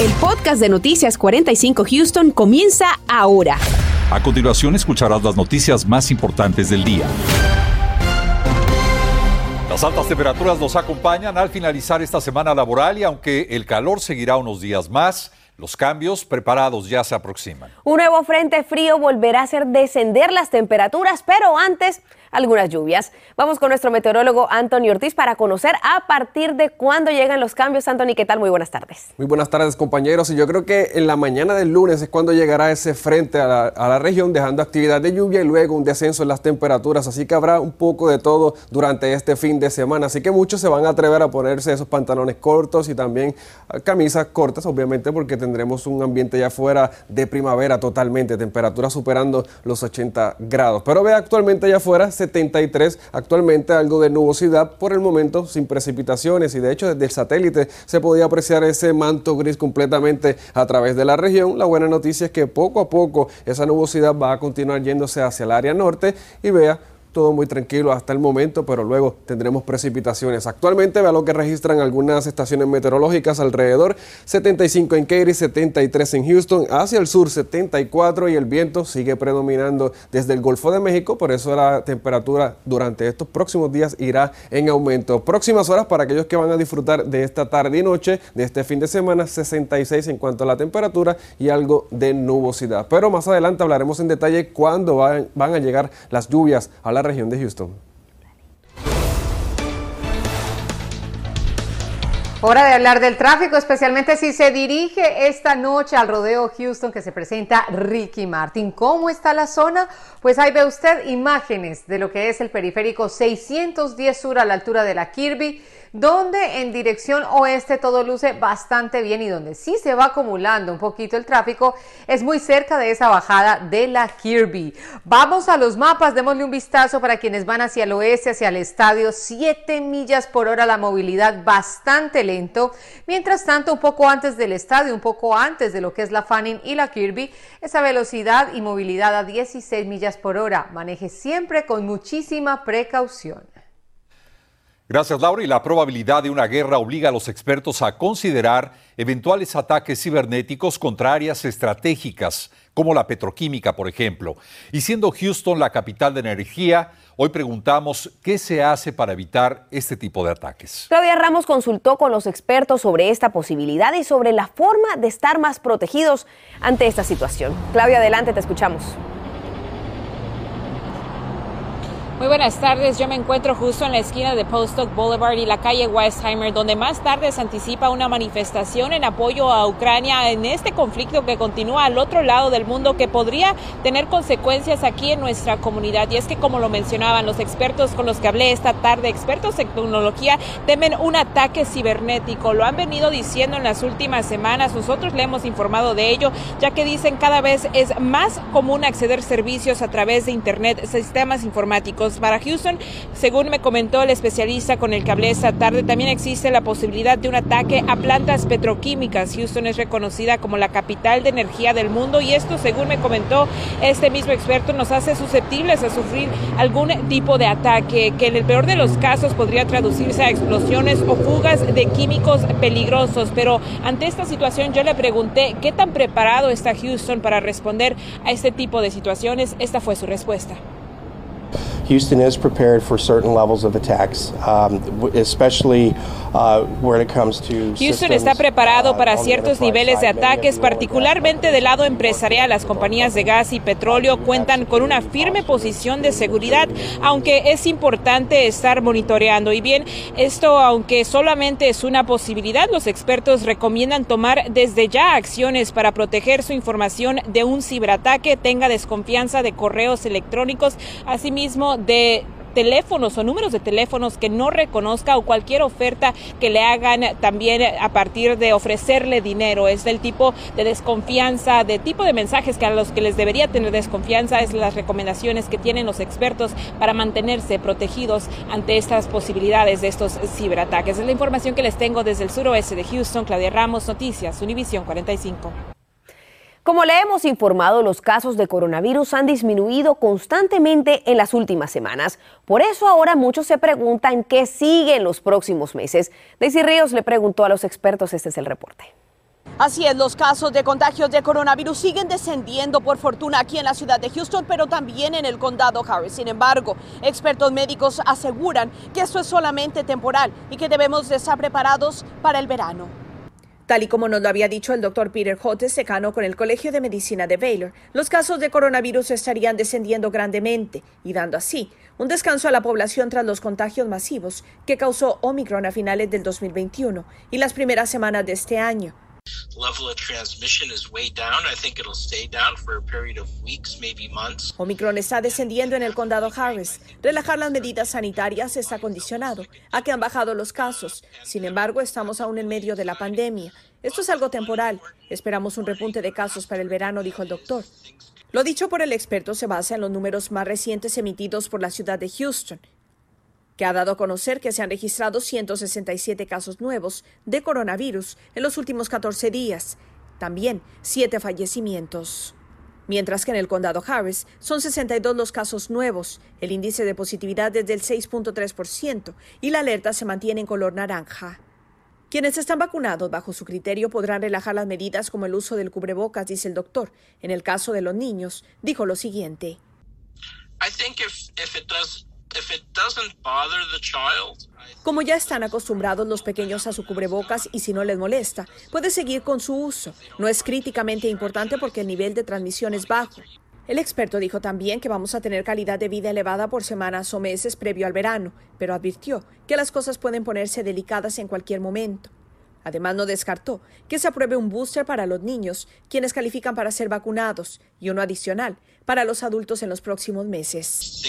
El podcast de Noticias 45 Houston comienza ahora. A continuación escucharás las noticias más importantes del día. Las altas temperaturas nos acompañan al finalizar esta semana laboral y aunque el calor seguirá unos días más, los cambios preparados ya se aproximan. Un nuevo frente frío volverá a hacer descender las temperaturas, pero antes algunas lluvias. Vamos con nuestro meteorólogo Anthony Ortiz para conocer a partir de cuándo llegan los cambios. Anthony, ¿qué tal? Muy buenas tardes. Muy buenas tardes, compañeros. Y yo creo que en la mañana del lunes es cuando llegará ese frente a la, a la región, dejando actividad de lluvia y luego un descenso en las temperaturas. Así que habrá un poco de todo durante este fin de semana. Así que muchos se van a atrever a ponerse esos pantalones cortos y también ah, camisas cortas, obviamente, porque tendremos un ambiente ya fuera de primavera totalmente, temperaturas superando los 80 grados. Pero ve actualmente allá afuera 73, actualmente algo de nubosidad, por el momento sin precipitaciones y de hecho desde el satélite se podía apreciar ese manto gris completamente a través de la región. La buena noticia es que poco a poco esa nubosidad va a continuar yéndose hacia el área norte y vea todo muy tranquilo hasta el momento, pero luego tendremos precipitaciones. Actualmente vea lo que registran algunas estaciones meteorológicas alrededor, 75 en Katy, 73 en Houston, hacia el sur 74 y el viento sigue predominando desde el Golfo de México, por eso la temperatura durante estos próximos días irá en aumento. Próximas horas para aquellos que van a disfrutar de esta tarde y noche, de este fin de semana, 66 en cuanto a la temperatura y algo de nubosidad. Pero más adelante hablaremos en detalle cuándo van, van a llegar las lluvias a la región de Houston. Hora de hablar del tráfico, especialmente si se dirige esta noche al rodeo Houston que se presenta Ricky Martin. ¿Cómo está la zona? Pues ahí ve usted imágenes de lo que es el periférico 610 Sur a la altura de la Kirby donde en dirección oeste todo luce bastante bien y donde sí se va acumulando un poquito el tráfico es muy cerca de esa bajada de la Kirby. Vamos a los mapas, démosle un vistazo para quienes van hacia el oeste, hacia el estadio, 7 millas por hora la movilidad bastante lento. Mientras tanto, un poco antes del estadio, un poco antes de lo que es la Fanning y la Kirby, esa velocidad y movilidad a 16 millas por hora. Maneje siempre con muchísima precaución. Gracias, Laura. Y la probabilidad de una guerra obliga a los expertos a considerar eventuales ataques cibernéticos contra áreas estratégicas, como la petroquímica, por ejemplo. Y siendo Houston la capital de energía, hoy preguntamos qué se hace para evitar este tipo de ataques. Claudia Ramos consultó con los expertos sobre esta posibilidad y sobre la forma de estar más protegidos ante esta situación. Claudia, adelante, te escuchamos. Muy buenas tardes, yo me encuentro justo en la esquina de Postock Boulevard y la calle Westheimer, donde más tarde se anticipa una manifestación en apoyo a Ucrania en este conflicto que continúa al otro lado del mundo que podría tener consecuencias aquí en nuestra comunidad. Y es que como lo mencionaban los expertos con los que hablé esta tarde, expertos en tecnología, temen un ataque cibernético. Lo han venido diciendo en las últimas semanas, nosotros le hemos informado de ello, ya que dicen cada vez es más común acceder servicios a través de Internet, sistemas informáticos para Houston. Según me comentó el especialista con el que hablé esta tarde, también existe la posibilidad de un ataque a plantas petroquímicas. Houston es reconocida como la capital de energía del mundo y esto, según me comentó este mismo experto, nos hace susceptibles a sufrir algún tipo de ataque que en el peor de los casos podría traducirse a explosiones o fugas de químicos peligrosos. Pero ante esta situación yo le pregunté qué tan preparado está Houston para responder a este tipo de situaciones. Esta fue su respuesta. Houston is prepared for certain levels of attacks, um, especially uh, when it comes to Houston está preparado para ciertos niveles de ataques, particularmente del lado empresarial. Las compañías de gas y petróleo cuentan con una firme posición de seguridad, aunque es importante estar monitoreando. Y bien, esto, aunque solamente es una posibilidad, los expertos recomiendan tomar desde ya acciones para proteger su información de un ciberataque, tenga desconfianza de correos electrónicos, asimismo de teléfonos o números de teléfonos que no reconozca o cualquier oferta que le hagan también a partir de ofrecerle dinero. Es del tipo de desconfianza, de tipo de mensajes que a los que les debería tener desconfianza es las recomendaciones que tienen los expertos para mantenerse protegidos ante estas posibilidades de estos ciberataques. Es la información que les tengo desde el suroeste de Houston. Claudia Ramos, Noticias, Univisión 45. Como le hemos informado, los casos de coronavirus han disminuido constantemente en las últimas semanas. Por eso ahora muchos se preguntan qué sigue en los próximos meses. Daisy Ríos le preguntó a los expertos, este es el reporte. Así es, los casos de contagios de coronavirus siguen descendiendo por fortuna aquí en la ciudad de Houston, pero también en el condado Harris. Sin embargo, expertos médicos aseguran que esto es solamente temporal y que debemos de estar preparados para el verano. Tal y como nos lo había dicho el doctor Peter Hotes, secano con el Colegio de Medicina de Baylor, los casos de coronavirus estarían descendiendo grandemente y dando así un descanso a la población tras los contagios masivos que causó Omicron a finales del 2021 y las primeras semanas de este año. Omicron está descendiendo en el condado Harris. Relajar las medidas sanitarias está condicionado a que han bajado los casos. Sin embargo, estamos aún en medio de la pandemia. Esto es algo temporal. Esperamos un repunte de casos para el verano, dijo el doctor. Lo dicho por el experto se basa en los números más recientes emitidos por la ciudad de Houston que ha dado a conocer que se han registrado 167 casos nuevos de coronavirus en los últimos 14 días, también siete fallecimientos. Mientras que en el condado Harris son 62 los casos nuevos, el índice de positividad es del 6.3% y la alerta se mantiene en color naranja. Quienes están vacunados bajo su criterio podrán relajar las medidas como el uso del cubrebocas, dice el doctor. En el caso de los niños, dijo lo siguiente. Como ya están acostumbrados los pequeños a su cubrebocas y si no les molesta, puede seguir con su uso. No es críticamente importante porque el nivel de transmisión es bajo. El experto dijo también que vamos a tener calidad de vida elevada por semanas o meses previo al verano, pero advirtió que las cosas pueden ponerse delicadas en cualquier momento. Además, no descartó que se apruebe un booster para los niños, quienes califican para ser vacunados, y uno adicional para los adultos en los próximos meses.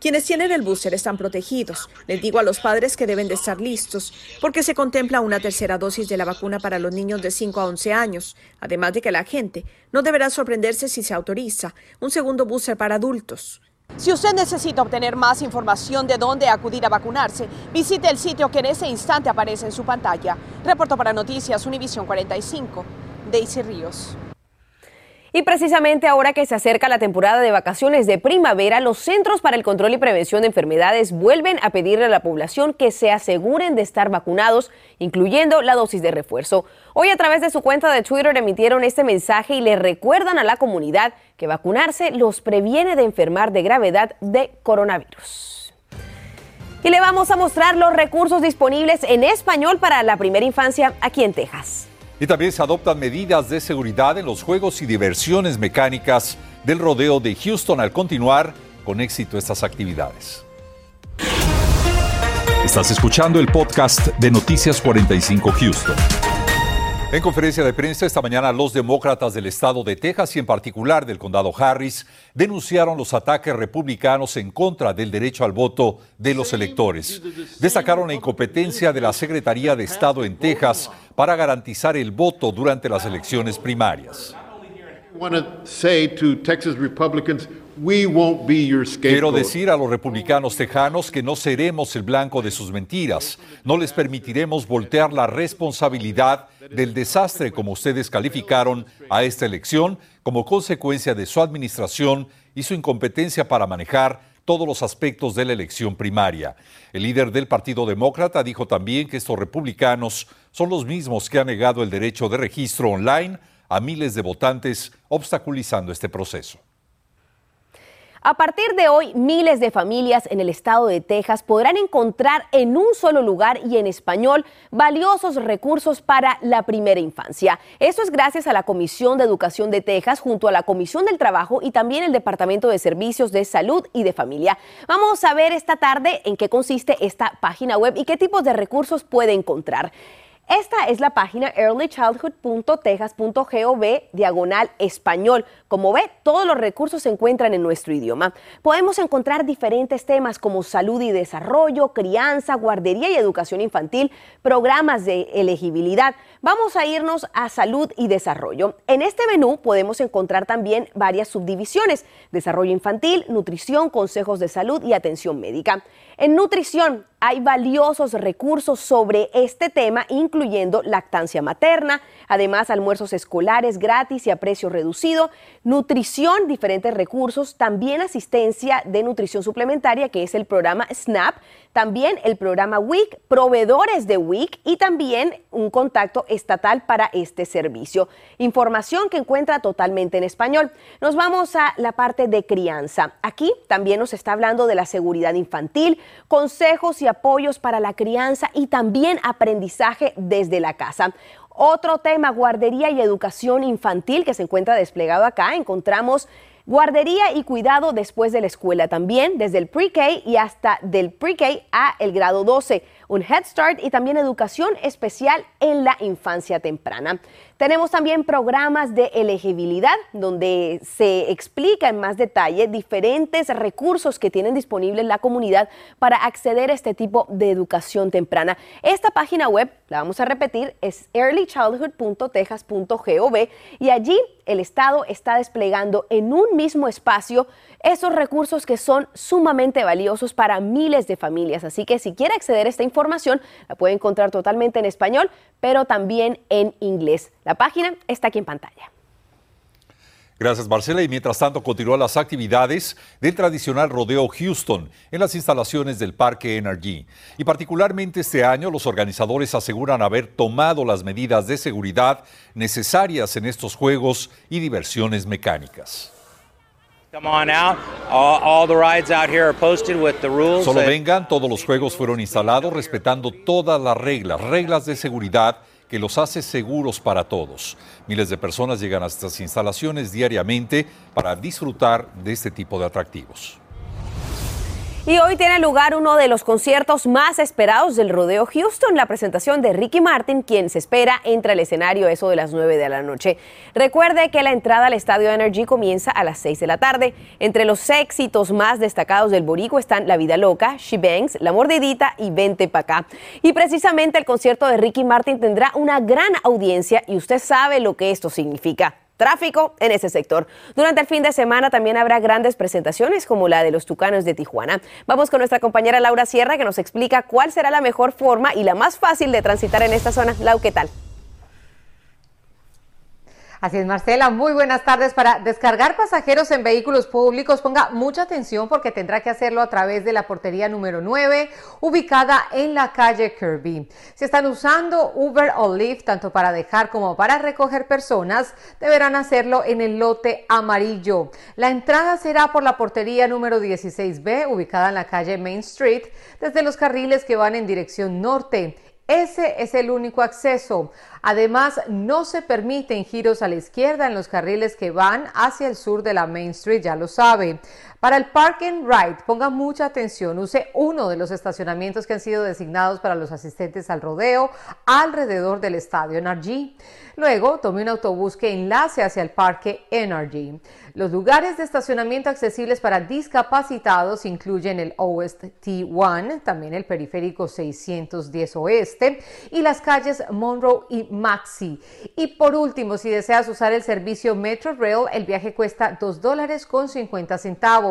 Quienes tienen el booster están protegidos. Les digo a los padres que deben de estar listos, porque se contempla una tercera dosis de la vacuna para los niños de 5 a 11 años, además de que la gente no deberá sorprenderse si se autoriza un segundo booster para adultos. Si usted necesita obtener más información de dónde acudir a vacunarse, visite el sitio que en ese instante aparece en su pantalla. Reporto para Noticias Univisión 45, Daisy Ríos. Y precisamente ahora que se acerca la temporada de vacaciones de primavera, los Centros para el Control y Prevención de Enfermedades vuelven a pedirle a la población que se aseguren de estar vacunados, incluyendo la dosis de refuerzo. Hoy a través de su cuenta de Twitter emitieron este mensaje y le recuerdan a la comunidad que vacunarse los previene de enfermar de gravedad de coronavirus. Y le vamos a mostrar los recursos disponibles en español para la primera infancia aquí en Texas. Y también se adoptan medidas de seguridad en los juegos y diversiones mecánicas del rodeo de Houston al continuar con éxito estas actividades. Estás escuchando el podcast de Noticias 45 Houston. En conferencia de prensa esta mañana, los demócratas del estado de Texas y en particular del condado Harris denunciaron los ataques republicanos en contra del derecho al voto de los electores. Destacaron la incompetencia de la Secretaría de Estado en Texas para garantizar el voto durante las elecciones primarias. Quiero decir a los republicanos tejanos que no seremos el blanco de sus mentiras. No les permitiremos voltear la responsabilidad del desastre como ustedes calificaron a esta elección como consecuencia de su administración y su incompetencia para manejar todos los aspectos de la elección primaria. El líder del Partido Demócrata dijo también que estos republicanos son los mismos que han negado el derecho de registro online a miles de votantes, obstaculizando este proceso. A partir de hoy, miles de familias en el estado de Texas podrán encontrar en un solo lugar y en español valiosos recursos para la primera infancia. Esto es gracias a la Comisión de Educación de Texas junto a la Comisión del Trabajo y también el Departamento de Servicios de Salud y de Familia. Vamos a ver esta tarde en qué consiste esta página web y qué tipos de recursos puede encontrar. Esta es la página earlychildhood.texas.gov diagonal español. Como ve, todos los recursos se encuentran en nuestro idioma. Podemos encontrar diferentes temas como salud y desarrollo, crianza, guardería y educación infantil, programas de elegibilidad. Vamos a irnos a salud y desarrollo. En este menú podemos encontrar también varias subdivisiones, desarrollo infantil, nutrición, consejos de salud y atención médica. En nutrición hay valiosos recursos sobre este tema, incluso incluyendo lactancia materna, además almuerzos escolares gratis y a precio reducido, nutrición, diferentes recursos, también asistencia de nutrición suplementaria, que es el programa SNAP, también el programa WIC, proveedores de WIC y también un contacto estatal para este servicio. Información que encuentra totalmente en español. Nos vamos a la parte de crianza. Aquí también nos está hablando de la seguridad infantil, consejos y apoyos para la crianza y también aprendizaje desde la casa. Otro tema, guardería y educación infantil que se encuentra desplegado acá. Encontramos Guardería y cuidado después de la escuela también, desde el pre-K y hasta del pre-K a el grado 12 un Head Start y también educación especial en la infancia temprana. Tenemos también programas de elegibilidad donde se explica en más detalle diferentes recursos que tienen disponibles la comunidad para acceder a este tipo de educación temprana. Esta página web, la vamos a repetir, es earlychildhood.texas.gov y allí el Estado está desplegando en un mismo espacio esos recursos que son sumamente valiosos para miles de familias. Así que si quiere acceder a esta información, la puede encontrar totalmente en español, pero también en inglés. La página está aquí en pantalla. Gracias Marcela y mientras tanto continúan las actividades del tradicional rodeo Houston en las instalaciones del Parque Energy. Y particularmente este año los organizadores aseguran haber tomado las medidas de seguridad necesarias en estos juegos y diversiones mecánicas. Solo vengan, todos los juegos fueron instalados respetando todas las reglas, reglas de seguridad que los hace seguros para todos. Miles de personas llegan a estas instalaciones diariamente para disfrutar de este tipo de atractivos. Y hoy tiene lugar uno de los conciertos más esperados del Rodeo Houston, la presentación de Ricky Martin, quien se espera entre al escenario eso de las 9 de la noche. Recuerde que la entrada al Estadio Energy comienza a las 6 de la tarde. Entre los éxitos más destacados del Borico están La Vida Loca, She Bangs, La Mordidita y Vente Pa' Acá. Y precisamente el concierto de Ricky Martin tendrá una gran audiencia y usted sabe lo que esto significa tráfico en ese sector. Durante el fin de semana también habrá grandes presentaciones como la de los Tucanos de Tijuana. Vamos con nuestra compañera Laura Sierra que nos explica cuál será la mejor forma y la más fácil de transitar en esta zona. Lau, ¿qué tal? Así es, Marcela. Muy buenas tardes. Para descargar pasajeros en vehículos públicos, ponga mucha atención porque tendrá que hacerlo a través de la portería número 9, ubicada en la calle Kirby. Si están usando Uber o Lyft, tanto para dejar como para recoger personas, deberán hacerlo en el lote amarillo. La entrada será por la portería número 16B, ubicada en la calle Main Street, desde los carriles que van en dirección norte. Ese es el único acceso. Además, no se permiten giros a la izquierda en los carriles que van hacia el sur de la Main Street, ya lo sabe. Para el Park and Ride, ponga mucha atención, use uno de los estacionamientos que han sido designados para los asistentes al rodeo alrededor del estadio NRG. Luego, tome un autobús que enlace hacia el Parque Energy. Los lugares de estacionamiento accesibles para discapacitados incluyen el OST-1, también el periférico 610 Oeste y las calles Monroe y Maxi. Y por último, si deseas usar el servicio Metro Rail, el viaje cuesta 2 dólares con 50 centavos.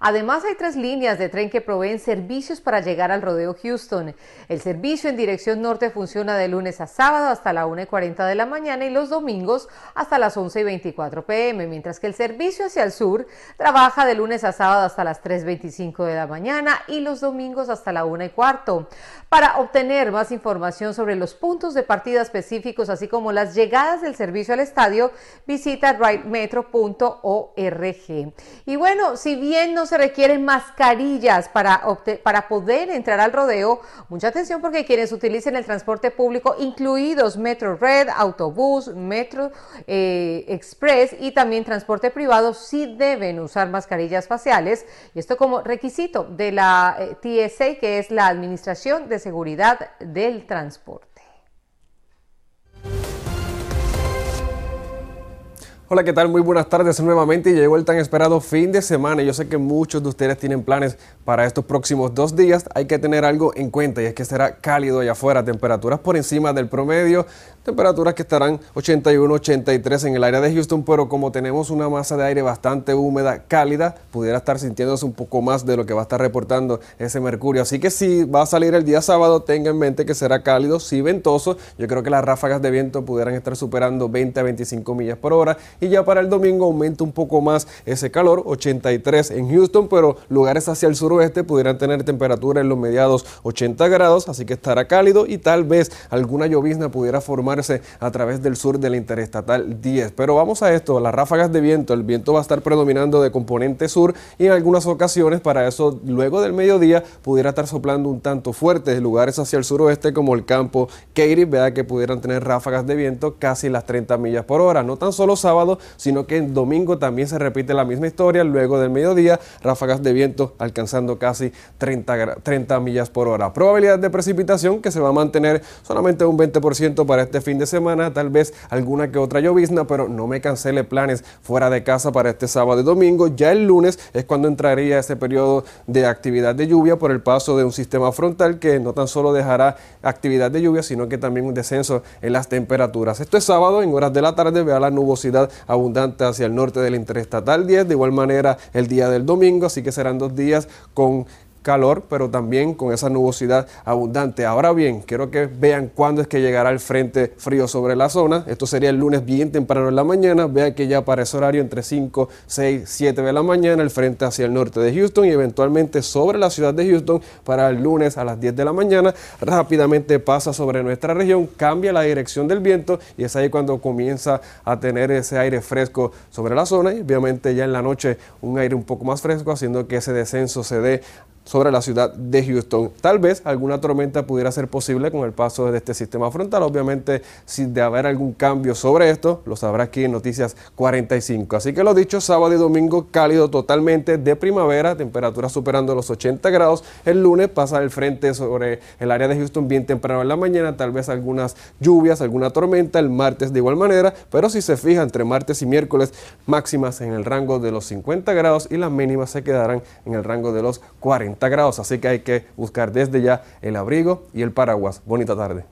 Además, hay tres líneas de tren que proveen servicios para llegar al rodeo Houston. El servicio en dirección norte funciona de lunes a sábado hasta la 1 y 40 de la mañana y los domingos hasta las 11 y 24 pm, mientras que el servicio hacia el sur trabaja de lunes a sábado hasta las 3.25 de la mañana y los domingos hasta la 1 y. Para obtener más información sobre los puntos de partida específicos, así como las llegadas del servicio al estadio, visita rightmetro.org. Y bueno, si bien no se requieren mascarillas para, para poder entrar al rodeo, mucha atención porque quienes utilicen el transporte público, incluidos Metro Red, autobús, Metro eh, Express y también transporte privado, sí deben usar mascarillas faciales. Y esto como requisito de la eh, TSA, que es la Administración de seguridad del transporte. Hola, ¿qué tal? Muy buenas tardes nuevamente. Llegó el tan esperado fin de semana. Yo sé que muchos de ustedes tienen planes para estos próximos dos días. Hay que tener algo en cuenta y es que será cálido allá afuera, temperaturas por encima del promedio, temperaturas que estarán 81, 83 en el área de Houston, pero como tenemos una masa de aire bastante húmeda, cálida, pudiera estar sintiéndose un poco más de lo que va a estar reportando ese mercurio. Así que si va a salir el día sábado, tenga en mente que será cálido, sí ventoso. Yo creo que las ráfagas de viento pudieran estar superando 20 a 25 millas por hora y ya para el domingo aumenta un poco más ese calor, 83 en Houston, pero lugares hacia el suroeste pudieran tener temperatura en los mediados 80 grados, así que estará cálido y tal vez alguna llovizna pudiera a través del sur de la interestatal 10. Pero vamos a esto, las ráfagas de viento, el viento va a estar predominando de componente sur y en algunas ocasiones para eso luego del mediodía pudiera estar soplando un tanto fuerte de lugares hacia el suroeste como el campo Katy, vea que pudieran tener ráfagas de viento casi las 30 millas por hora, no tan solo sábado, sino que en domingo también se repite la misma historia, luego del mediodía ráfagas de viento alcanzando casi 30, 30 millas por hora. Probabilidad de precipitación que se va a mantener solamente un 20% para este fin de semana, tal vez alguna que otra llovizna, pero no me cancele planes fuera de casa para este sábado y domingo. Ya el lunes es cuando entraría ese periodo de actividad de lluvia por el paso de un sistema frontal que no tan solo dejará actividad de lluvia, sino que también un descenso en las temperaturas. Esto es sábado, en horas de la tarde, vea la nubosidad abundante hacia el norte del interestatal 10, de igual manera el día del domingo, así que serán dos días con calor, pero también con esa nubosidad abundante. Ahora bien, quiero que vean cuándo es que llegará el frente frío sobre la zona. Esto sería el lunes bien temprano en la mañana. Vean que ya para ese horario entre 5, 6, 7 de la mañana el frente hacia el norte de Houston y eventualmente sobre la ciudad de Houston para el lunes a las 10 de la mañana. Rápidamente pasa sobre nuestra región, cambia la dirección del viento y es ahí cuando comienza a tener ese aire fresco sobre la zona y obviamente ya en la noche un aire un poco más fresco haciendo que ese descenso se dé sobre la ciudad de Houston. Tal vez alguna tormenta pudiera ser posible con el paso de este sistema frontal. Obviamente, si de haber algún cambio sobre esto, lo sabrá aquí en Noticias 45. Así que lo dicho, sábado y domingo cálido totalmente de primavera, temperaturas superando los 80 grados. El lunes pasa el frente sobre el área de Houston bien temprano en la mañana, tal vez algunas lluvias, alguna tormenta. El martes de igual manera, pero si se fija entre martes y miércoles, máximas en el rango de los 50 grados y las mínimas se quedarán en el rango de los 40 grados, así que hay que buscar desde ya el abrigo y el paraguas. Bonita tarde.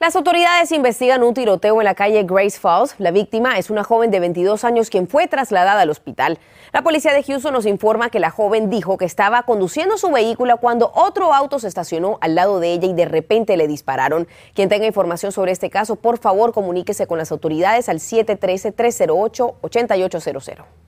Las autoridades investigan un tiroteo en la calle Grace Falls. La víctima es una joven de 22 años quien fue trasladada al hospital. La policía de Houston nos informa que la joven dijo que estaba conduciendo su vehículo cuando otro auto se estacionó al lado de ella y de repente le dispararon. Quien tenga información sobre este caso, por favor comuníquese con las autoridades al 713-308-8800.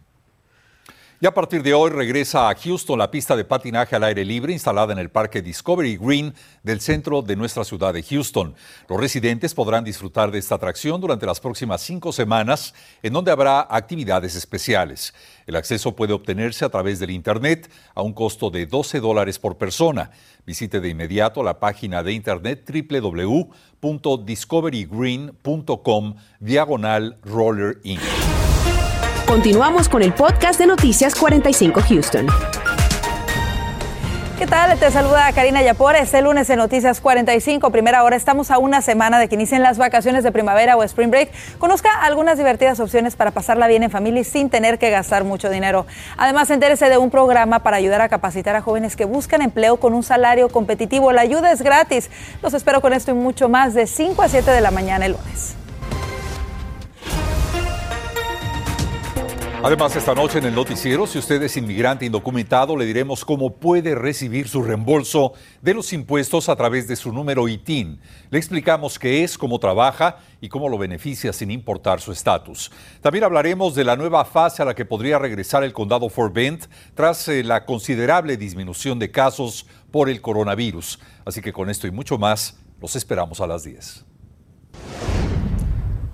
Y a partir de hoy regresa a Houston la pista de patinaje al aire libre instalada en el Parque Discovery Green del centro de nuestra ciudad de Houston. Los residentes podrán disfrutar de esta atracción durante las próximas cinco semanas, en donde habrá actividades especiales. El acceso puede obtenerse a través del Internet a un costo de 12 dólares por persona. Visite de inmediato la página de Internet www.discoverygreen.com diagonal roller inc. Continuamos con el podcast de Noticias 45 Houston. ¿Qué tal? Te saluda Karina Yapor. Este lunes en Noticias 45, primera hora, estamos a una semana de que inicien las vacaciones de primavera o spring break. Conozca algunas divertidas opciones para pasarla bien en familia y sin tener que gastar mucho dinero. Además, entérese de un programa para ayudar a capacitar a jóvenes que buscan empleo con un salario competitivo. La ayuda es gratis. Los espero con esto y mucho más de 5 a 7 de la mañana el lunes. Además, esta noche en el noticiero, si usted es inmigrante indocumentado, le diremos cómo puede recibir su reembolso de los impuestos a través de su número ITIN. Le explicamos qué es, cómo trabaja y cómo lo beneficia sin importar su estatus. También hablaremos de la nueva fase a la que podría regresar el condado Fort Bend tras eh, la considerable disminución de casos por el coronavirus. Así que con esto y mucho más, los esperamos a las 10.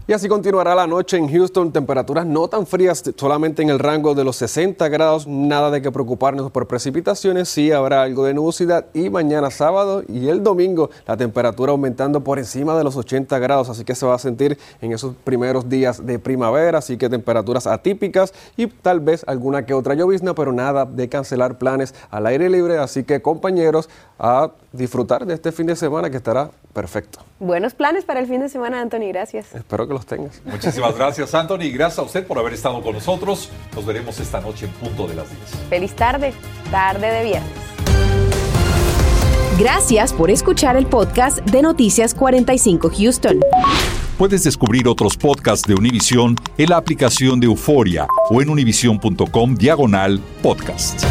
Y así continuará la noche en Houston, temperaturas no tan frías, solamente en el rango de los 60 grados, nada de que preocuparnos por precipitaciones, sí habrá algo de nubosidad. Y mañana sábado y el domingo la temperatura aumentando por encima de los 80 grados, así que se va a sentir en esos primeros días de primavera, así que temperaturas atípicas y tal vez alguna que otra llovizna, pero nada de cancelar planes al aire libre, así que compañeros, a disfrutar de este fin de semana que estará perfecto. Buenos planes para el fin de semana, Anthony, gracias. Espero que los tengas. Muchísimas gracias, Anthony. Gracias a usted por haber estado con nosotros. Nos veremos esta noche en punto de las 10. Feliz tarde, tarde de viernes. Gracias por escuchar el podcast de Noticias 45 Houston. Puedes descubrir otros podcasts de Univision en la aplicación de Euforia o en univision.com diagonal podcast.